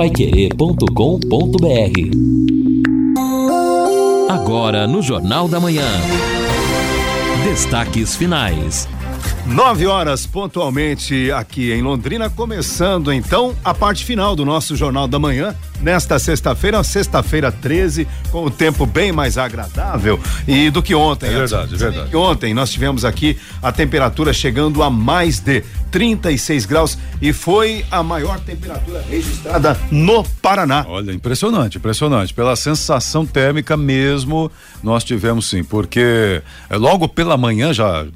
paiquerê.com.br Agora no Jornal da Manhã. Destaques finais. Nove horas pontualmente aqui em Londrina, começando então a parte final do nosso Jornal da Manhã nesta sexta-feira, sexta-feira 13, com o tempo bem mais agradável e do que ontem. É verdade, é verdade. Ontem nós tivemos aqui a temperatura chegando a mais de 36 graus e foi a maior temperatura registrada no Paraná. Olha, impressionante, impressionante. Pela sensação térmica mesmo, nós tivemos sim, porque é, logo pela manhã já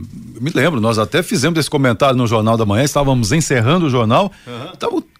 me lembro, nós até fizemos esse comentário no Jornal da Manhã, estávamos encerrando o jornal, uhum.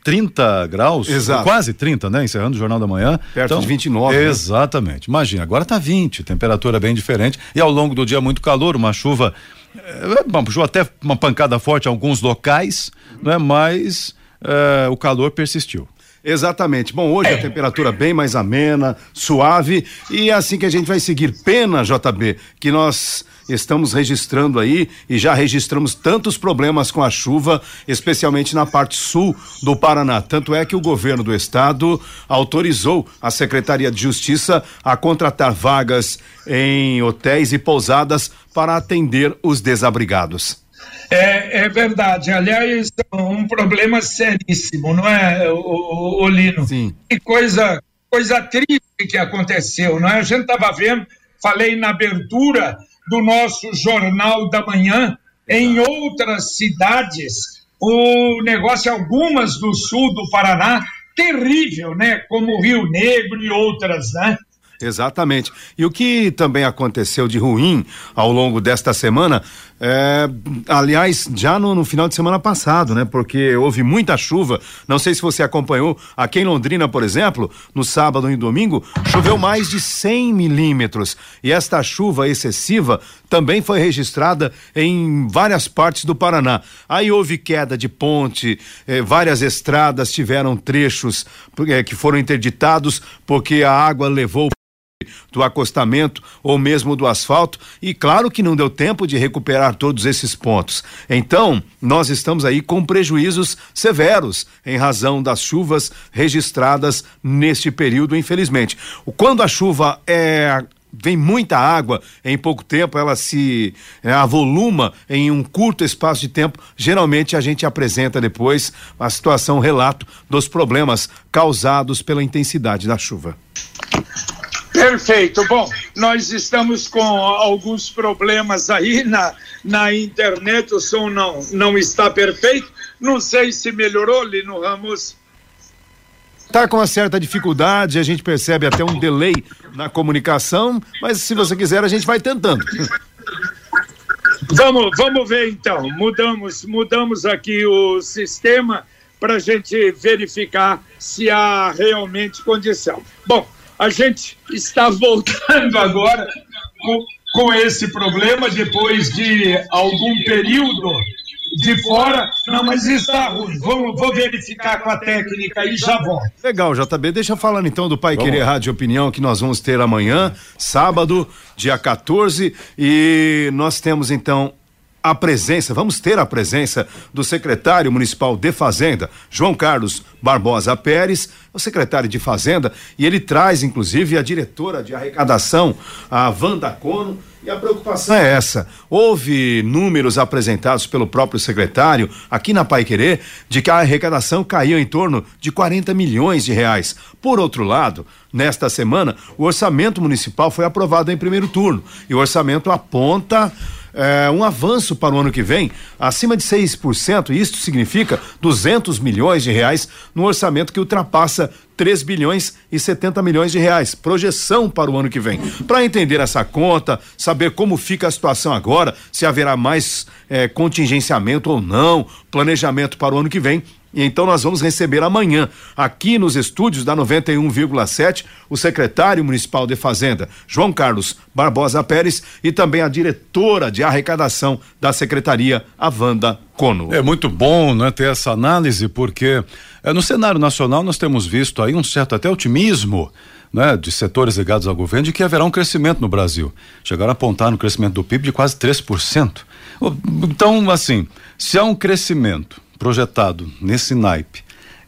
30 graus, Exato. quase 30, né? Encerrando o Jornal da Manhã. Perto então, de 29. Né? Exatamente. Né? Imagina, agora tá 20, temperatura bem diferente e ao longo do dia muito calor, uma chuva, é, uma chuva até uma pancada forte em alguns locais, né? Mas é, o calor persistiu. Exatamente. Bom, hoje a temperatura bem mais amena, suave e é assim que a gente vai seguir. Pena, JB, que nós estamos registrando aí e já registramos tantos problemas com a chuva, especialmente na parte sul do Paraná. Tanto é que o governo do estado autorizou a Secretaria de Justiça a contratar vagas em hotéis e pousadas para atender os desabrigados. É, é verdade. Aliás, um problema seríssimo, não é, o, o Lino? Sim. Que coisa, coisa triste que aconteceu, não é? A gente estava vendo, falei na abertura do nosso Jornal da Manhã, em outras cidades, o negócio, algumas do sul do Paraná, terrível, né? Como Rio Negro e outras, né? Exatamente. E o que também aconteceu de ruim ao longo desta semana é, aliás, já no, no, final de semana passado, né? Porque houve muita chuva. Não sei se você acompanhou. Aqui em Londrina, por exemplo, no sábado e domingo, choveu mais de 100 milímetros. E esta chuva excessiva também foi registrada em várias partes do Paraná. Aí houve queda de ponte, eh, várias estradas tiveram trechos eh, que foram interditados porque a água levou do acostamento ou mesmo do asfalto, e claro que não deu tempo de recuperar todos esses pontos. Então, nós estamos aí com prejuízos severos em razão das chuvas registradas neste período, infelizmente. Quando a chuva é vem muita água em pouco tempo, ela se é, avoluma em um curto espaço de tempo. Geralmente a gente apresenta depois a situação, relato dos problemas causados pela intensidade da chuva. Perfeito. Bom, nós estamos com alguns problemas aí na, na internet, o som não, não está perfeito. Não sei se melhorou, Lino Ramos. Tá com uma certa dificuldade, a gente percebe até um delay na comunicação, mas se você quiser, a gente vai tentando. Vamos, vamos ver então. Mudamos, mudamos aqui o sistema para a gente verificar se há realmente condição. Bom, a gente está voltando agora com, com esse problema depois de algum período de fora. Não, mas está ruim. Vou, vou verificar com a técnica e já volto. Legal, JB. Deixa eu falando então do Pai vamos. Querer Rádio Opinião que nós vamos ter amanhã, sábado, dia 14. E nós temos então a presença, vamos ter a presença do secretário municipal de Fazenda, João Carlos Barbosa Pérez, o secretário de Fazenda, e ele traz inclusive a diretora de arrecadação, a Wanda Cono, e a preocupação é essa. Houve números apresentados pelo próprio secretário aqui na Pai Querer de que a arrecadação caiu em torno de 40 milhões de reais. Por outro lado, nesta semana, o orçamento municipal foi aprovado em primeiro turno e o orçamento aponta é, um avanço para o ano que vem acima de 6%. Isto significa 200 milhões de reais no orçamento que ultrapassa 3 bilhões e 70 milhões de reais. Projeção para o ano que vem. Para entender essa conta, saber como fica a situação agora, se haverá mais é, contingenciamento ou não, planejamento para o ano que vem, e então nós vamos receber amanhã, aqui nos estúdios da 91,7, o secretário municipal de Fazenda, João Carlos Barbosa Pérez, e também a diretora de arrecadação da secretaria, a Wanda Cono. É muito bom né, ter essa análise, porque é, no cenário nacional nós temos visto aí um certo até otimismo. Né, de setores ligados ao governo de que haverá um crescimento no Brasil. Chegaram a apontar no crescimento do PIB de quase 3%. Então, assim, se há um crescimento projetado nesse naipe,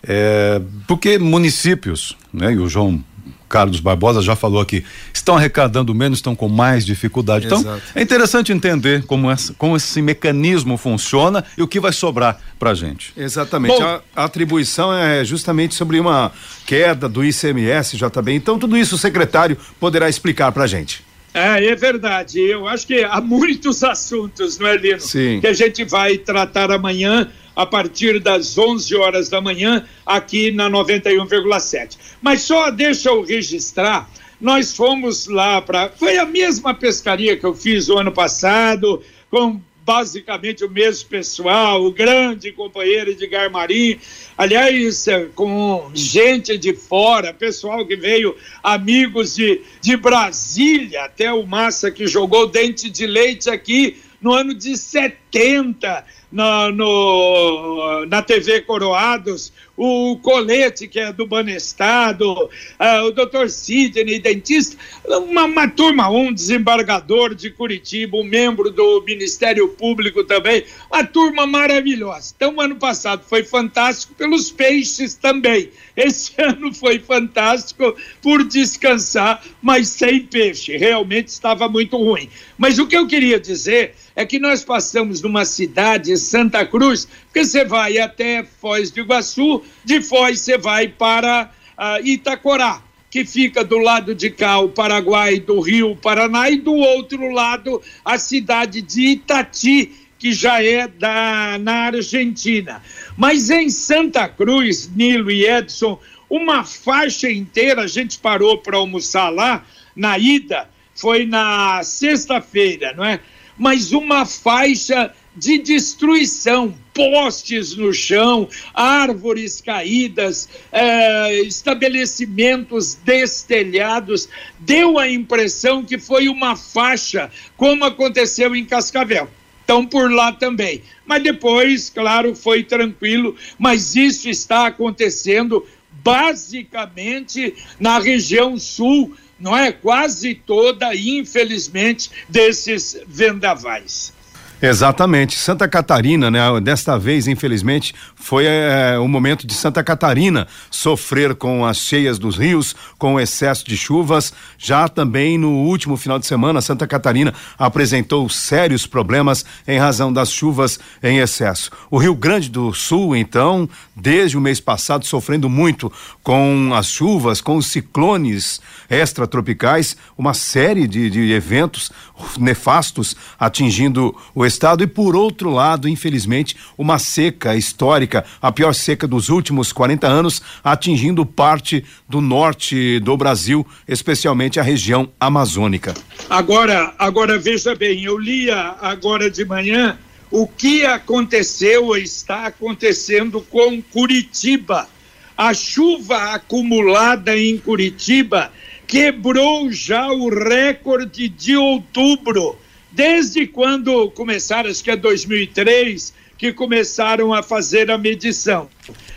É, porque municípios, né, e o João Carlos Barbosa já falou aqui, estão arrecadando menos, estão com mais dificuldade. Então, Exato. é interessante entender como, essa, como esse mecanismo funciona e o que vai sobrar para gente. Exatamente. A, a, atribuição é justamente sobre uma queda do ICMS, JB. Então, tudo isso o secretário poderá explicar para gente. É, é verdade. Eu acho que há muitos assuntos, não é, Lino? Sim. Que a gente vai tratar amanhã a partir das 11 horas da manhã aqui na 91,7. Mas só deixa eu registrar, nós fomos lá para, foi a mesma pescaria que eu fiz o ano passado, com basicamente o mesmo pessoal, o grande companheiro Edgar Marim, aliás, é, com gente de fora, pessoal que veio, amigos de, de Brasília, até o Massa que jogou dente de leite aqui no ano de 70 na, no, na TV Coroados, o Colete, que é do Banestado, uh, o doutor Sidney, dentista, uma, uma turma, um desembargador de Curitiba, um membro do Ministério Público também, uma turma maravilhosa. Então, ano passado foi fantástico pelos peixes também. Esse ano foi fantástico por descansar, mas sem peixe. Realmente estava muito ruim. Mas o que eu queria dizer é que nós passamos numa cidade, Santa Cruz, que você vai até Foz do Iguaçu, de Foz você vai para uh, Itacorá, que fica do lado de cá o Paraguai do Rio Paraná e do outro lado a cidade de Itati, que já é da, na Argentina. Mas em Santa Cruz, Nilo e Edson, uma faixa inteira, a gente parou para almoçar lá, na ida, foi na sexta-feira, não é? Mas uma faixa de destruição, postes no chão, árvores caídas, é, estabelecimentos destelhados. Deu a impressão que foi uma faixa, como aconteceu em Cascavel. Então, por lá também. Mas depois, claro, foi tranquilo, mas isso está acontecendo basicamente na região sul, não é? Quase toda, infelizmente, desses vendavais. Exatamente. Santa Catarina, né? Desta vez, infelizmente, foi é, o momento de Santa Catarina sofrer com as cheias dos rios, com o excesso de chuvas. Já também no último final de semana, Santa Catarina apresentou sérios problemas em razão das chuvas em excesso. O Rio Grande do Sul, então, desde o mês passado, sofrendo muito com as chuvas, com os ciclones extratropicais, uma série de, de eventos nefastos atingindo o estado e por outro lado, infelizmente, uma seca histórica, a pior seca dos últimos 40 anos, atingindo parte do norte do Brasil, especialmente a região amazônica. Agora, agora veja bem, eu lia agora de manhã o que aconteceu ou está acontecendo com Curitiba. A chuva acumulada em Curitiba quebrou já o recorde de outubro Desde quando começaram, acho que é 2003, que começaram a fazer a medição.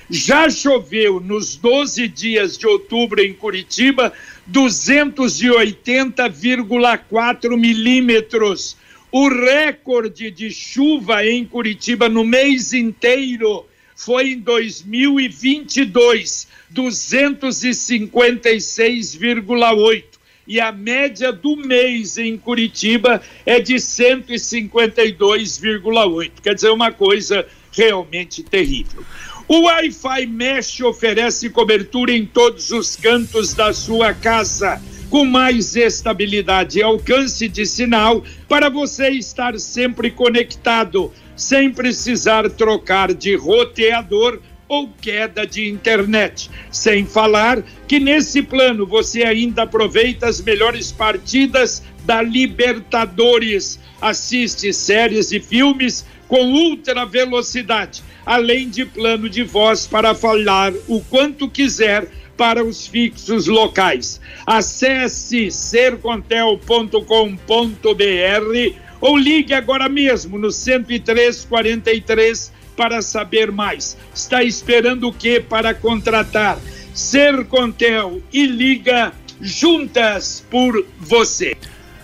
Já choveu nos 12 dias de outubro em Curitiba 280,4 milímetros. O recorde de chuva em Curitiba no mês inteiro foi em 2022, 256,8 e a média do mês em Curitiba é de 152,8. Quer dizer, uma coisa realmente terrível. O Wi-Fi Mesh oferece cobertura em todos os cantos da sua casa, com mais estabilidade e alcance de sinal para você estar sempre conectado, sem precisar trocar de roteador ou queda de internet. Sem falar que nesse plano você ainda aproveita as melhores partidas da Libertadores, assiste séries e filmes com ultra velocidade, além de plano de voz para falar o quanto quiser para os fixos locais. Acesse sercontel.com.br ou ligue agora mesmo no 10343 para saber mais. Está esperando o que para contratar? Sercontel e Liga juntas por você.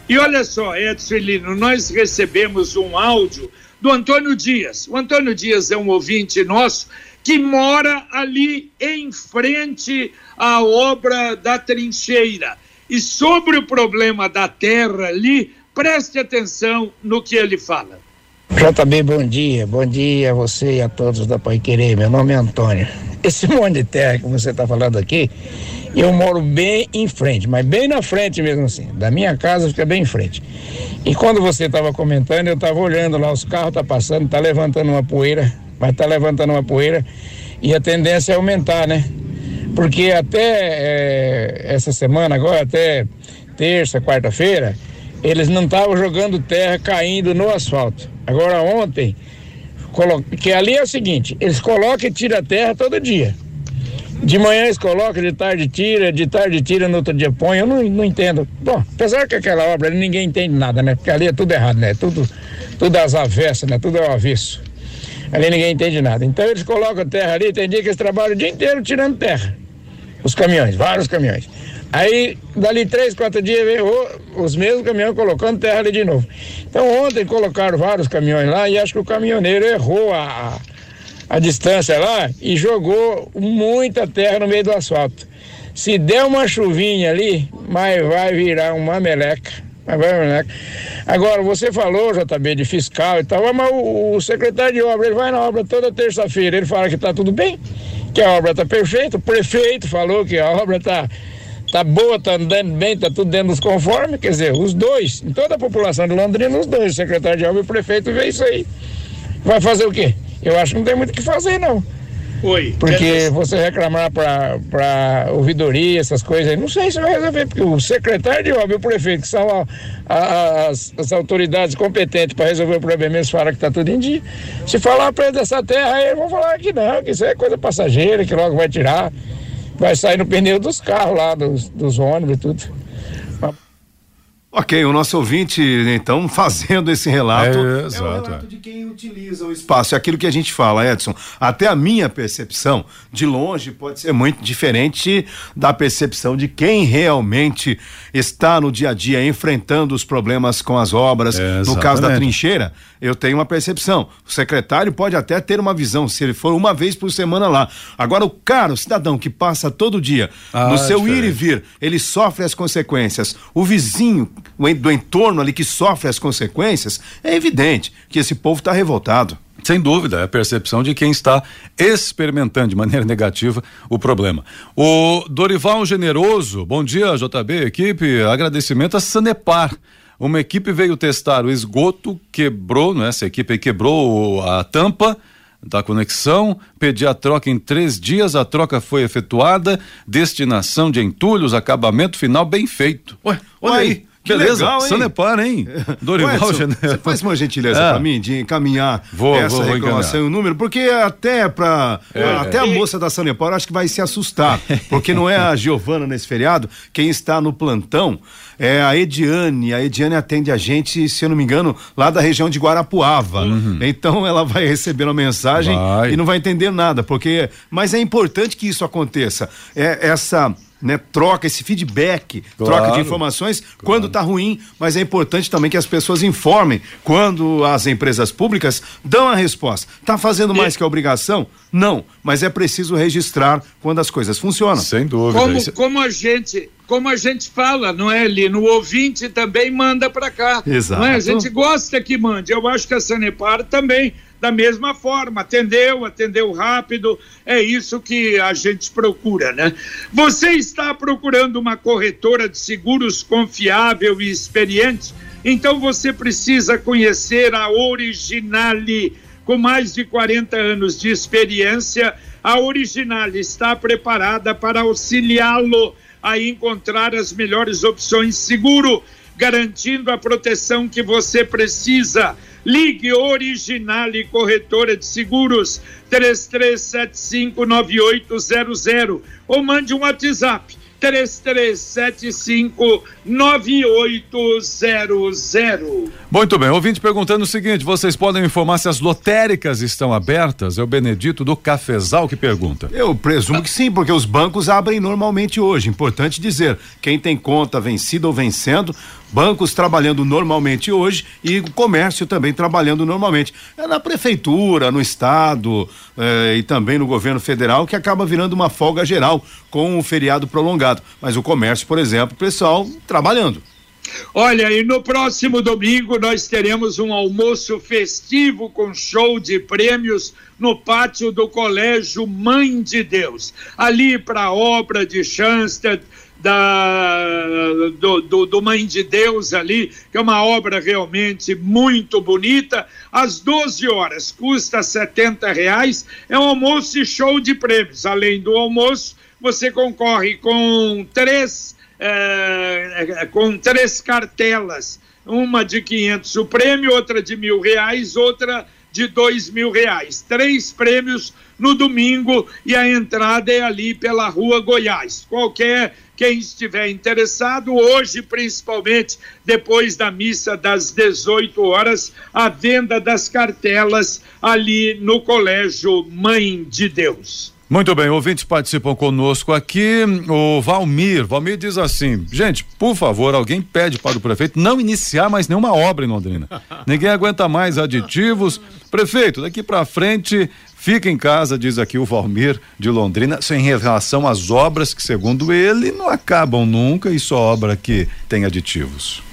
E olha só, Edson Lino, nós recebemos um áudio do Antônio Dias. O Antônio Dias é um ouvinte nosso que mora ali em frente à obra da trincheira. E sobre o problema da terra ali, preste atenção no que ele fala. JB, bom dia. Bom dia a você e a todos da Pai Querer. Meu nome é Antônio. Esse monte de terra que você está falando aqui, eu moro bem em frente, mas bem na frente mesmo assim. Da minha casa fica bem em frente. E quando você estava comentando, eu estava olhando lá, os carros tá passando, tá levantando uma poeira, mas tá levantando uma poeira e a tendência é aumentar, né? Porque até é, essa semana agora, até terça, quarta-feira, eles não estavam jogando terra caindo no asfalto. Agora ontem, que ali é o seguinte, eles colocam e tiram a terra todo dia. De manhã eles colocam, de tarde tira, de tarde tira, no outro dia põe. Eu não, não entendo. Bom, apesar que aquela obra ninguém entende nada, né? Porque ali é tudo errado, né? Tudo, tudo às avessas, né? Tudo ao avesso. Ali ninguém entende nada. Então eles colocam terra ali, tem dia que eles trabalham o dia inteiro tirando terra. Os caminhões, vários caminhões. Aí, dali três, quatro dias, veio os mesmos caminhões colocando terra ali de novo. Então, ontem colocaram vários caminhões lá e acho que o caminhoneiro errou a, a, distância lá e jogou muita terra no meio do asfalto. Se der uma chuvinha ali, mas vai virar uma meleca. Agora, você falou, JB, de fiscal e tal, mas o, o secretário de obra, ele vai na obra toda terça-feira, ele fala que está tudo bem, que a obra está perfeita, o prefeito falou que a obra está tá boa, tá andando bem, tá tudo dentro dos conformes, quer dizer, os dois, em toda a população de Londrina, os dois, o secretário de obra e o prefeito vê isso aí. Vai fazer o quê? Eu acho que não tem muito o que fazer, não. Oi. Porque você reclamar para ouvidoria, essas coisas aí, não sei se vai resolver, porque o secretário de obra e o prefeito, que são a, a, as, as, autoridades competentes para resolver o problema, eles falam que está tudo em dia. Se falar para eles dessa terra, aí eles vão falar que não, que isso é coisa passageira, que logo vai tirar, vai sair no pneu dos carros lá, dos, dos ônibus e tudo. Ok, o nosso ouvinte, então, fazendo esse relato. É, exato, é o relato de quem utiliza o espaço. É aquilo que a gente fala, Edson. Até a minha percepção, de longe, pode ser muito diferente da percepção de quem realmente está no dia a dia enfrentando os problemas com as obras. É, no caso da trincheira, eu tenho uma percepção. O secretário pode até ter uma visão, se ele for uma vez por semana lá. Agora, o caro cidadão que passa todo dia, ah, no seu ir e vir, ele sofre as consequências. O vizinho do entorno ali que sofre as consequências, é evidente que esse povo está revoltado. Sem dúvida, é a percepção de quem está experimentando de maneira negativa o problema. O Dorival Generoso, bom dia, JB, equipe, agradecimento a Sanepar. Uma equipe veio testar o esgoto, quebrou, né? Essa equipe quebrou a tampa da conexão, pedi a troca em três dias, a troca foi efetuada, destinação de entulhos, acabamento final bem feito. Ué, olha aí. Que Beleza, legal, hein? Sanepar, hein? Dorival Você faz uma gentileza é. para mim de encaminhar vou, essa vou, reclamação e o número, porque até para é. até a moça da Sanepar acho que vai se assustar, porque não é a Giovana nesse feriado, quem está no plantão é a Ediane. A Ediane atende a gente, se eu não me engano, lá da região de Guarapuava. Uhum. Então ela vai receber uma mensagem vai. e não vai entender nada, porque mas é importante que isso aconteça. É essa né, troca esse feedback, claro, troca de informações claro. quando está ruim, mas é importante também que as pessoas informem quando as empresas públicas dão a resposta. Está fazendo e... mais que a obrigação? Não, mas é preciso registrar quando as coisas funcionam. Sem dúvida. Como, como a gente como a gente fala, não é, Lino? O ouvinte também manda para cá. Exato. Não é? A gente gosta que mande. Eu acho que a Sanepar também da mesma forma, atendeu, atendeu rápido, é isso que a gente procura, né? Você está procurando uma corretora de seguros confiável e experiente? Então você precisa conhecer a Originale. Com mais de 40 anos de experiência, a Originale está preparada para auxiliá-lo a encontrar as melhores opções seguro, garantindo a proteção que você precisa Ligue Originale Corretora de Seguros 33759800 ou mande um WhatsApp 3375 9800. Muito bem, ouvinte perguntando o seguinte: vocês podem informar se as lotéricas estão abertas? É o Benedito do Cafezal que pergunta. Eu presumo que sim, porque os bancos abrem normalmente hoje. Importante dizer, quem tem conta vencida ou vencendo, bancos trabalhando normalmente hoje e o comércio também trabalhando normalmente. É na prefeitura, no estado eh, e também no governo federal que acaba virando uma folga geral com o feriado prolongado. Mas o comércio, por exemplo, o pessoal trabalhando. Olha, e no próximo domingo nós teremos um almoço festivo com show de prêmios no pátio do Colégio Mãe de Deus. Ali para a obra de Schanstatt, da, do, do, do, Mãe de Deus ali, que é uma obra realmente muito bonita, às 12 horas, custa 70 reais, é um almoço e show de prêmios. Além do almoço, você concorre com três, é, com três cartelas, uma de 500 o prêmio, outra de mil reais, outra de dois mil reais. Três prêmios no domingo e a entrada é ali pela Rua Goiás. Qualquer quem estiver interessado, hoje, principalmente depois da missa das 18 horas, a venda das cartelas ali no Colégio Mãe de Deus. Muito bem, ouvintes participam conosco aqui. O Valmir, Valmir diz assim: gente, por favor, alguém pede para o prefeito não iniciar mais nenhuma obra em Londrina. Ninguém aguenta mais aditivos. Prefeito, daqui para frente, fica em casa, diz aqui o Valmir de Londrina, em relação às obras que, segundo ele, não acabam nunca e só obra que tem aditivos.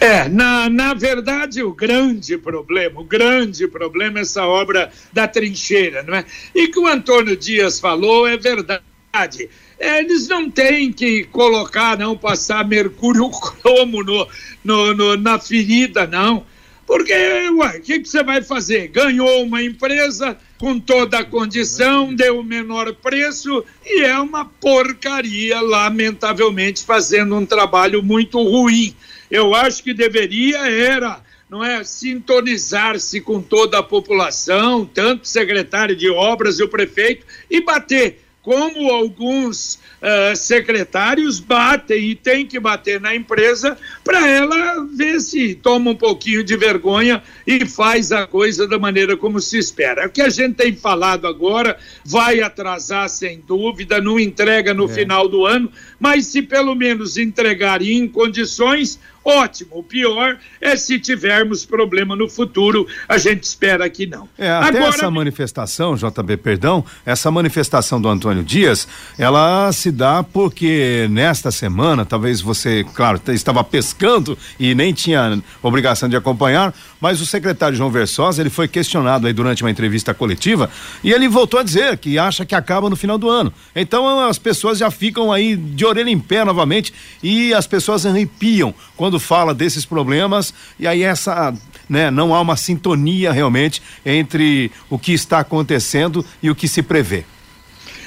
É, na, na verdade, o grande problema, o grande problema é essa obra da trincheira, não é? E que o Antônio Dias falou é verdade. Eles não têm que colocar, não, passar mercúrio cromo no, no, no na ferida, não. Porque, ué, o que, que você vai fazer? Ganhou uma empresa com toda a condição, deu o menor preço e é uma porcaria, lamentavelmente, fazendo um trabalho muito ruim. Eu acho que deveria era não é sintonizar-se com toda a população, tanto o secretário de obras e o prefeito, e bater como alguns uh, secretários batem e tem que bater na empresa para ela ver se toma um pouquinho de vergonha e faz a coisa da maneira como se espera. O que a gente tem falado agora vai atrasar sem dúvida, não entrega no é. final do ano, mas se pelo menos entregar em condições, ótimo. O pior é se tivermos problema no futuro, a gente espera que não. É, até Agora... essa manifestação, JB, perdão, essa manifestação do Antônio Dias, ela se dá porque nesta semana, talvez você, claro, estava pescando e nem tinha obrigação de acompanhar, mas o secretário João Versosa, ele foi questionado aí durante uma entrevista coletiva e ele voltou a dizer que acha que acaba no final do ano. Então as pessoas já ficam aí de orelha em pé novamente e as pessoas arrepiam quando fala desses problemas e aí essa, né, não há uma sintonia realmente entre o que está acontecendo e o que se prevê.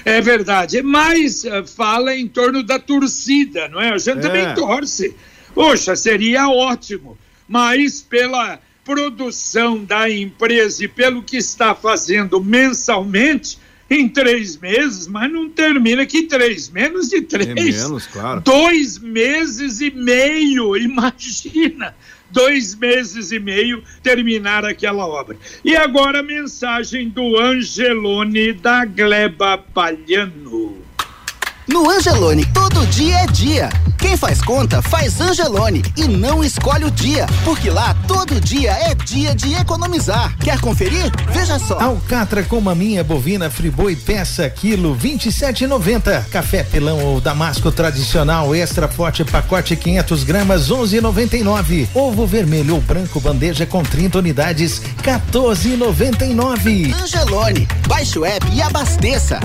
É verdade, mas uh, fala em torno da torcida, não é? A gente é. também torce. Poxa, seria ótimo, mas pela produção da empresa e pelo que está fazendo mensalmente, em três meses, mas não termina que três, menos de três. É menos, claro. Dois meses e meio, imagina dois meses e meio terminar aquela obra. E agora a mensagem do Angelone da Gleba Palhano. No Angelone, todo dia é dia. Quem faz conta, faz Angelone e não escolhe o dia, porque lá todo dia é dia de economizar. Quer conferir? Veja só. Alcatra com maminha bovina friboi peça quilo 27,90. Café pilão ou damasco tradicional extra forte pacote 500 gramas 11,99. Ovo vermelho ou branco bandeja com 30 unidades 14,99. Angelone, baixe o app e abasteça.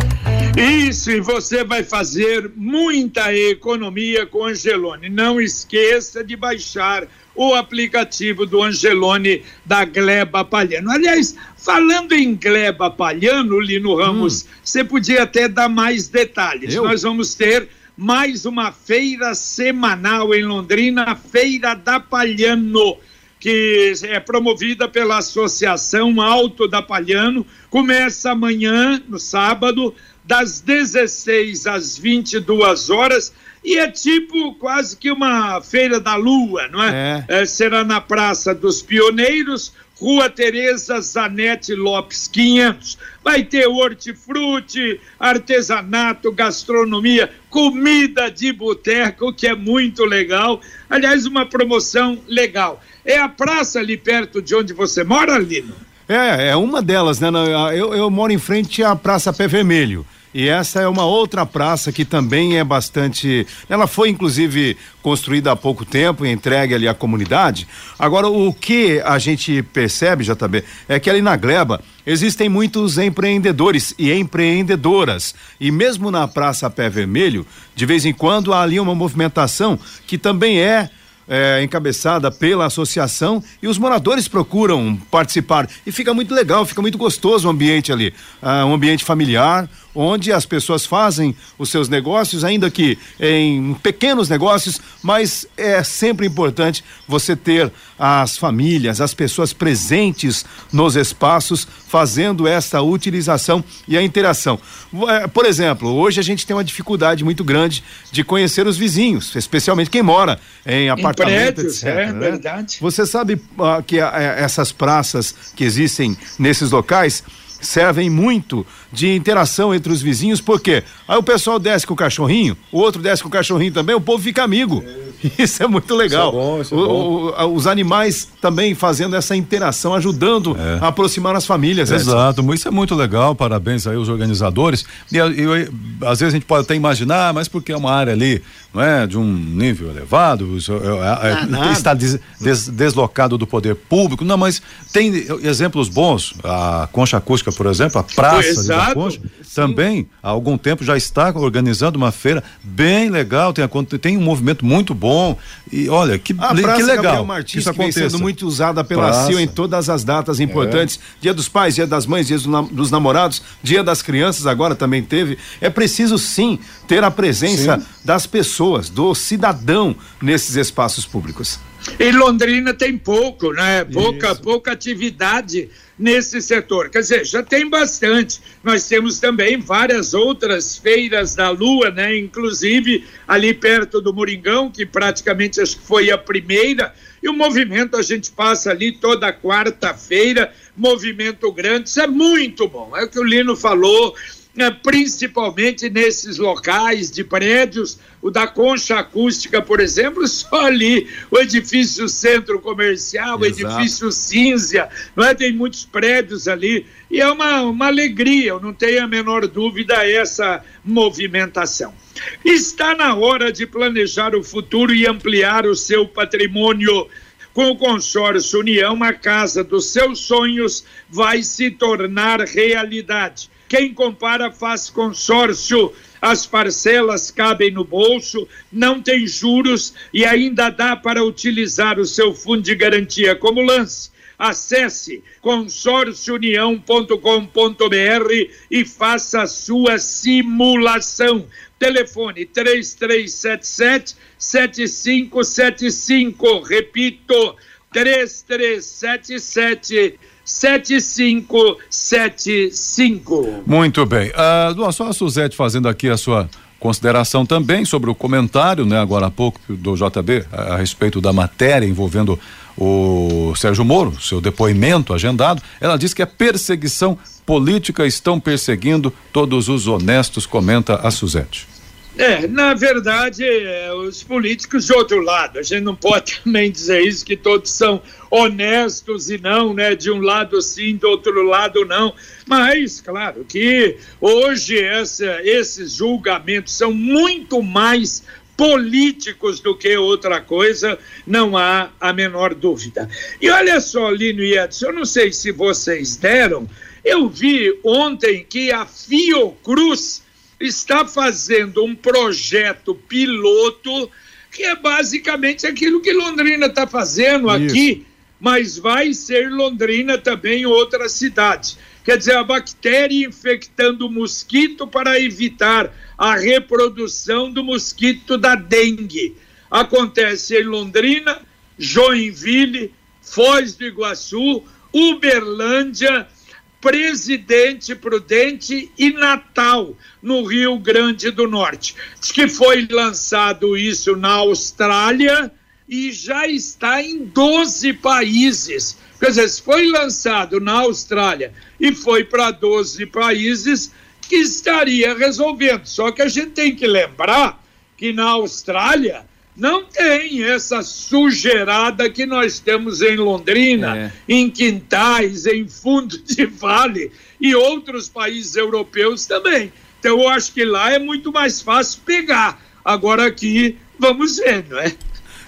Isso, e você vai fazer muita economia com Angelone. Não esqueça de baixar o aplicativo do Angelone da Gleba Palhano. Aliás, falando em Gleba Palhano, Lino Ramos, hum. você podia até dar mais detalhes. Eu? Nós vamos ter mais uma feira semanal em Londrina, a Feira da Palhano que é promovida pela Associação Alto da Palhano, começa amanhã, no sábado, das 16 às 22 horas e é tipo quase que uma feira da lua, não é? é. é será na Praça dos Pioneiros, Rua Tereza Zanetti Lopes 500. Vai ter hortifruti, artesanato, gastronomia, comida de boteco, que é muito legal. Aliás, uma promoção legal. É a praça ali perto de onde você mora, Lino? É, é uma delas, né? Eu, eu moro em frente à Praça Pé Vermelho. E essa é uma outra praça que também é bastante. Ela foi, inclusive, construída há pouco tempo e entregue ali à comunidade. Agora, o que a gente percebe, JB, é que ali na Gleba existem muitos empreendedores e empreendedoras. E mesmo na Praça Pé Vermelho, de vez em quando há ali uma movimentação que também é é, encabeçada pela associação e os moradores procuram participar e fica muito legal, fica muito gostoso o ambiente ali, ah, um ambiente familiar, onde as pessoas fazem os seus negócios, ainda que em pequenos negócios, mas é sempre importante você ter as famílias, as pessoas presentes nos espaços, fazendo essa utilização e a interação. É, por exemplo, hoje a gente tem uma dificuldade muito grande de conhecer os vizinhos, especialmente quem mora em apartamento, em prédios, etc. É né? verdade. Você sabe uh, que uh, essas praças que existem nesses locais servem muito de interação entre os vizinhos, porque aí o pessoal desce com o cachorrinho, o outro desce com o cachorrinho também, o povo fica amigo. Isso é muito legal. Isso é bom, isso é bom. O, os animais também fazendo essa interação, ajudando é. a aproximar as famílias. Exato, Edson. isso é muito legal, parabéns aí aos organizadores. E, às vezes a gente pode até imaginar, mas porque é uma área ali, não é, de um nível elevado, é, é, está des, des, deslocado do poder público, não, mas tem exemplos bons, a concha acústica, por exemplo, a praça da concha, também há algum tempo já está organizando uma feira bem legal, tem, tem um movimento muito bom e olha, que, a que legal Martins, isso que vem sendo muito usada pela Praça. CIO em todas as datas importantes, é. dia dos pais, dia das mães, dia dos namorados, dia das crianças agora também teve, é preciso sim ter a presença sim. das pessoas, do cidadão nesses espaços públicos. E Londrina tem pouco, né? Pouca, pouca atividade nesse setor. Quer dizer, já tem bastante. Nós temos também várias outras feiras da Lua, né? Inclusive ali perto do Moringão, que praticamente acho que foi a primeira. E o movimento a gente passa ali toda quarta-feira, movimento grande. Isso é muito bom. É o que o Lino falou principalmente nesses locais de prédios, o da Concha Acústica, por exemplo, só ali, o edifício centro comercial, o edifício Cinzia, não é? tem muitos prédios ali, e é uma, uma alegria, eu não tenho a menor dúvida, essa movimentação. Está na hora de planejar o futuro e ampliar o seu patrimônio. Com o consórcio União, a casa dos seus sonhos vai se tornar realidade. Quem compara faz consórcio, as parcelas cabem no bolso, não tem juros e ainda dá para utilizar o seu fundo de garantia como lance. Acesse consórciounião.com.br e faça a sua simulação. Telefone 3377 7575. Repito, 3377 7575. Muito bem. Uh, só a Suzete fazendo aqui a sua consideração também sobre o comentário, né, agora há pouco do JB a, a respeito da matéria envolvendo o Sérgio Moro, seu depoimento agendado. Ela diz que a perseguição política estão perseguindo todos os honestos, comenta a Suzete. É, na verdade, é, os políticos de outro lado, a gente não pode também dizer isso, que todos são honestos e não, né, de um lado sim, do outro lado não, mas, claro, que hoje essa, esses julgamentos são muito mais políticos do que outra coisa, não há a menor dúvida. E olha só, Lino e Edson, eu não sei se vocês deram, eu vi ontem que a Fiocruz está fazendo um projeto piloto que é basicamente aquilo que Londrina está fazendo Isso. aqui, mas vai ser Londrina também em outras cidades. Quer dizer, a bactéria infectando o mosquito para evitar a reprodução do mosquito da dengue. Acontece em Londrina, Joinville, Foz do Iguaçu, Uberlândia, Presidente Prudente e Natal, no Rio Grande do Norte. Diz que foi lançado isso na Austrália e já está em 12 países. Quer dizer, foi lançado na Austrália e foi para 12 países, que estaria resolvendo. Só que a gente tem que lembrar que na Austrália não tem essa sujeirada que nós temos em Londrina, é. em quintais, em fundo de vale e outros países europeus também. Então eu acho que lá é muito mais fácil pegar. Agora aqui, vamos ver, não é?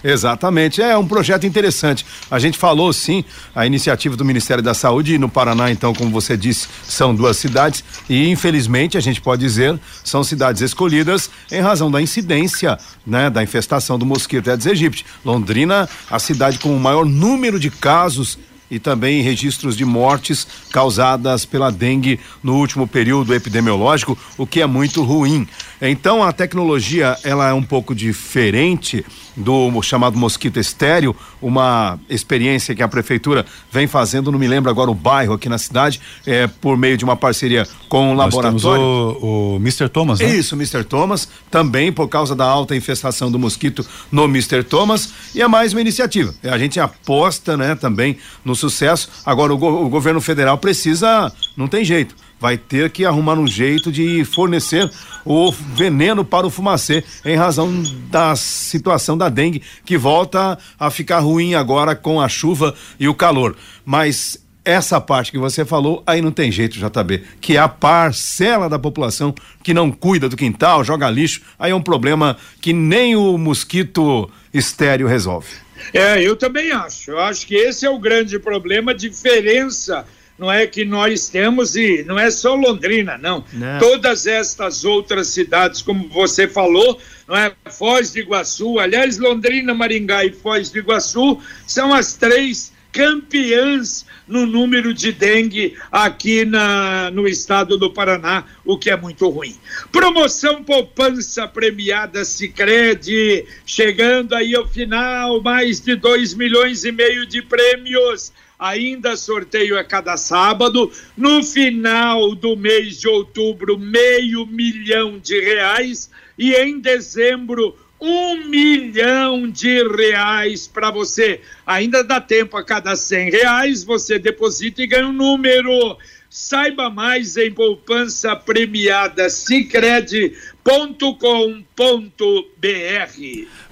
Exatamente, é um projeto interessante. A gente falou sim, a iniciativa do Ministério da Saúde no Paraná, então, como você disse, são duas cidades e infelizmente a gente pode dizer são cidades escolhidas em razão da incidência, né, da infestação do mosquito Aedes aegypti. Londrina, a cidade com o maior número de casos e também registros de mortes causadas pela dengue no último período epidemiológico, o que é muito ruim. Então a tecnologia ela é um pouco diferente do chamado mosquito estéreo, uma experiência que a prefeitura vem fazendo, não me lembro agora o bairro aqui na cidade, é, por meio de uma parceria com o Nós laboratório. o, o Mr. Thomas, né? Isso, Mr. Thomas, também por causa da alta infestação do mosquito no Mr. Thomas, e é mais uma iniciativa. A gente aposta, né, também no sucesso. Agora o, go o governo federal precisa, não tem jeito vai ter que arrumar um jeito de fornecer o veneno para o fumacê em razão da situação da dengue que volta a ficar ruim agora com a chuva e o calor. Mas essa parte que você falou, aí não tem jeito, JB, que é a parcela da população que não cuida do quintal, joga lixo, aí é um problema que nem o mosquito estéreo resolve. É, eu também acho. Eu acho que esse é o grande problema, diferença não é que nós temos, e não é só Londrina, não. não. Todas estas outras cidades, como você falou, não é? Foz do Iguaçu, aliás, Londrina, Maringá e Foz do Iguaçu são as três campeãs no número de dengue aqui na, no estado do Paraná, o que é muito ruim. Promoção poupança premiada Sicredi, chegando aí ao final, mais de 2 milhões e meio de prêmios ainda sorteio a cada sábado. No final do mês de outubro, meio milhão de reais. E em dezembro, um milhão de reais para você. Ainda dá tempo a cada cem reais, você deposita e ganha um número. Saiba mais em poupança premiada cicred.com.br.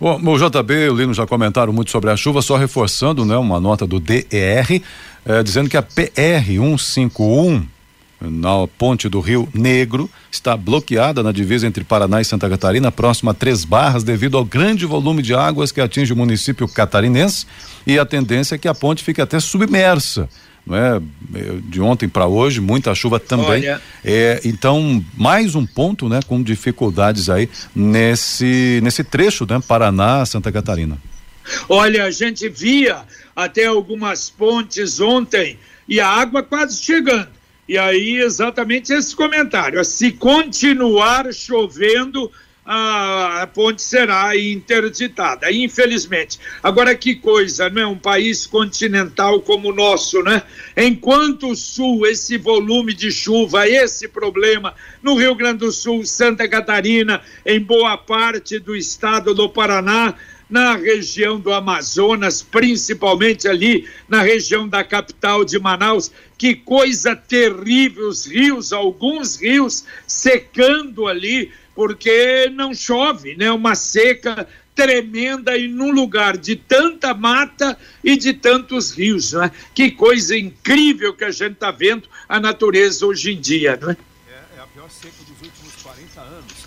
Bom, o JB e o Lino já comentaram muito sobre a chuva, só reforçando, né, uma nota do DER, eh, dizendo que a PR 151 na ponte do Rio Negro está bloqueada na divisa entre Paraná e Santa Catarina, próxima a Três Barras, devido ao grande volume de águas que atinge o município catarinense e a tendência é que a ponte fique até submersa não é? De ontem para hoje, muita chuva também. Olha. É, então, mais um ponto, né, com dificuldades aí nesse nesse trecho, né, Paraná, Santa Catarina. Olha, a gente via até algumas pontes ontem e a água quase chegando. E aí, exatamente esse comentário. Se continuar chovendo, a, ponte será interditada, infelizmente. Agora, que coisa, não é? Um país continental como o nosso, né? Enquanto o Sul, esse volume de chuva, esse problema, no Rio Grande do Sul, Santa Catarina, em boa parte do estado do Paraná, na região do Amazonas, principalmente ali na região da capital de Manaus. Que coisa terrível, os rios, alguns rios secando ali porque não chove, né? Uma seca tremenda e num lugar de tanta mata e de tantos rios, né? Que coisa incrível que a gente está vendo a natureza hoje em dia, né? É, é a pior seca dos últimos 40 anos.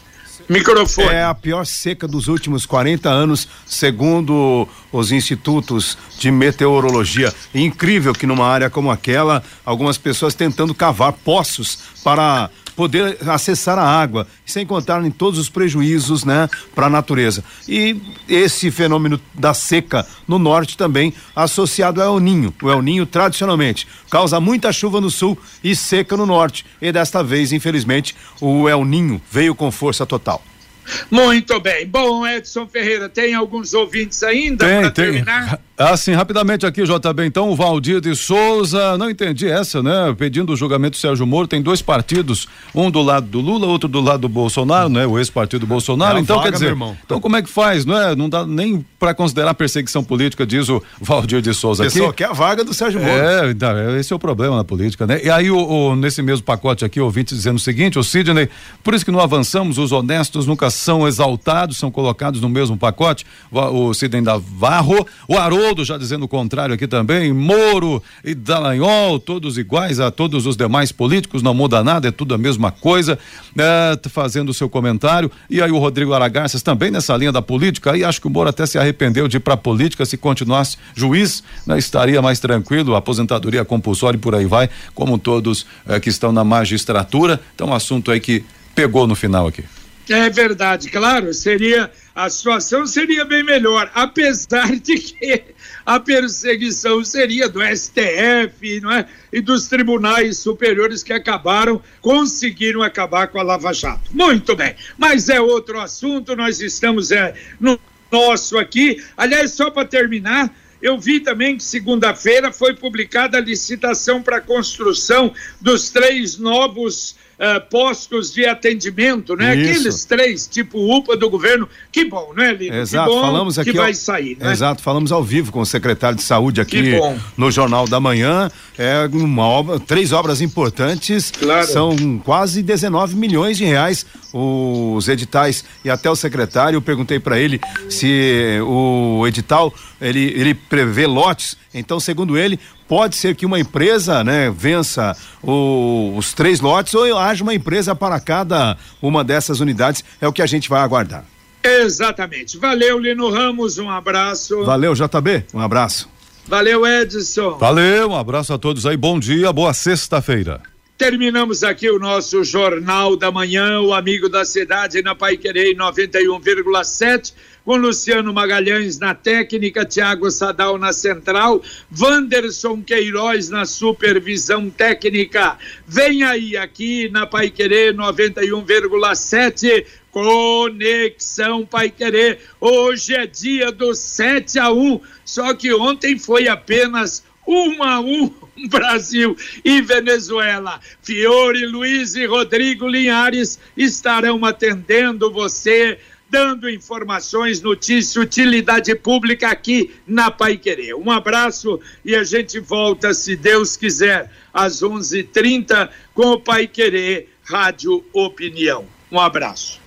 Microfone. É a pior seca dos últimos 40 anos, segundo os institutos de meteorologia. Incrível que numa área como aquela, algumas pessoas tentando cavar poços para poder acessar a água, sem contar em todos os prejuízos, né, para a natureza. E esse fenômeno da seca no norte também associado ao El Ninho. O El Ninho tradicionalmente causa muita chuva no sul e seca no norte. E desta vez, infelizmente, o El Ninho veio com força total. Muito bem. Bom, Edson Ferreira, tem alguns ouvintes ainda para terminar? Assim, rapidamente aqui, JB, então, o Valdir de Souza, não entendi essa, né? Pedindo o julgamento do Sérgio Moro, tem dois partidos, um do lado do Lula, outro do lado do Bolsonaro, né? O ex-partido Bolsonaro, É então vaga, quer dizer, então como é que faz, não é? Não dá nem para considerar perseguição política, diz o Valdir de Souza aqui. Pessoa quer a vaga do Sérgio Moro. É, então, esse é o problema na política, né? E aí, o, o- nesse mesmo pacote aqui, o ouvinte dizendo o seguinte, o Sidney, por isso que não avançamos, os honestos nunca são exaltados, são colocados no mesmo pacote. O, o Sidney Navarro, o Haroldo já dizendo o contrário aqui também, Moro e Dallagnol, todos iguais a todos os demais políticos, não muda nada, é tudo a mesma coisa, é, fazendo o seu comentário. E aí o Rodrigo Aragarças também nessa linha da política, aí acho que o Moro até se arrependeu de ir pra política, se continuasse juiz, né, estaria mais tranquilo, aposentadoria compulsória e por aí vai, como todos eh, que estão na magistratura. Então, assunto aí que pegou no final aqui. É verdade, claro, seria a situação seria bem melhor, apesar de que a perseguição seria do STF, não é? E dos tribunais superiores que acabaram, conseguiram acabar com a Lava Jato. Muito bem, mas é outro assunto, nós estamos é, no nosso aqui. Aliás, só para terminar, eu vi também que segunda-feira foi publicada a licitação para a construção dos três novos eh, postos de atendimento, né? Isso. Aqueles três, tipo UPA do governo. Que bom, né, Lino? Exato, que bom falamos aqui. que vai sair, né? Exato, falamos ao vivo com o secretário de saúde aqui no Jornal da Manhã. É uma obra, três obras importantes. Claro. São quase 19 milhões de reais os editais. E até o secretário, eu perguntei para ele se o edital ele, ele prevê lotes. Então, segundo ele, pode ser que uma empresa, né, vença o- os três lotes ou haja uma empresa para cada uma dessas unidades. É o que a gente vai aguardar. Exatamente. Valeu, Lino Ramos, um abraço. Valeu, JB. Um abraço. Valeu, Edson. Valeu, um abraço a todos aí, bom dia, boa sexta-feira. Terminamos aqui o nosso Jornal da Manhã, o Amigo da Cidade, na Pai Querer 91,7, com Luciano Magalhães na técnica, Tiago Sadal na central, Wanderson Queiroz na supervisão técnica. Vem aí aqui na Pai Querer 91,7. Conexão Pai Querer. Hoje é dia do 7 a 1, só que ontem foi apenas 1 a 1 Brasil e Venezuela. Fiore, Luiz e Rodrigo Linhares estarão atendendo você, dando informações, notícia, utilidade pública aqui na Pai Querer. Um abraço e a gente volta, se Deus quiser, às 11:30 com o Pai Querer Rádio Opinião. Um abraço.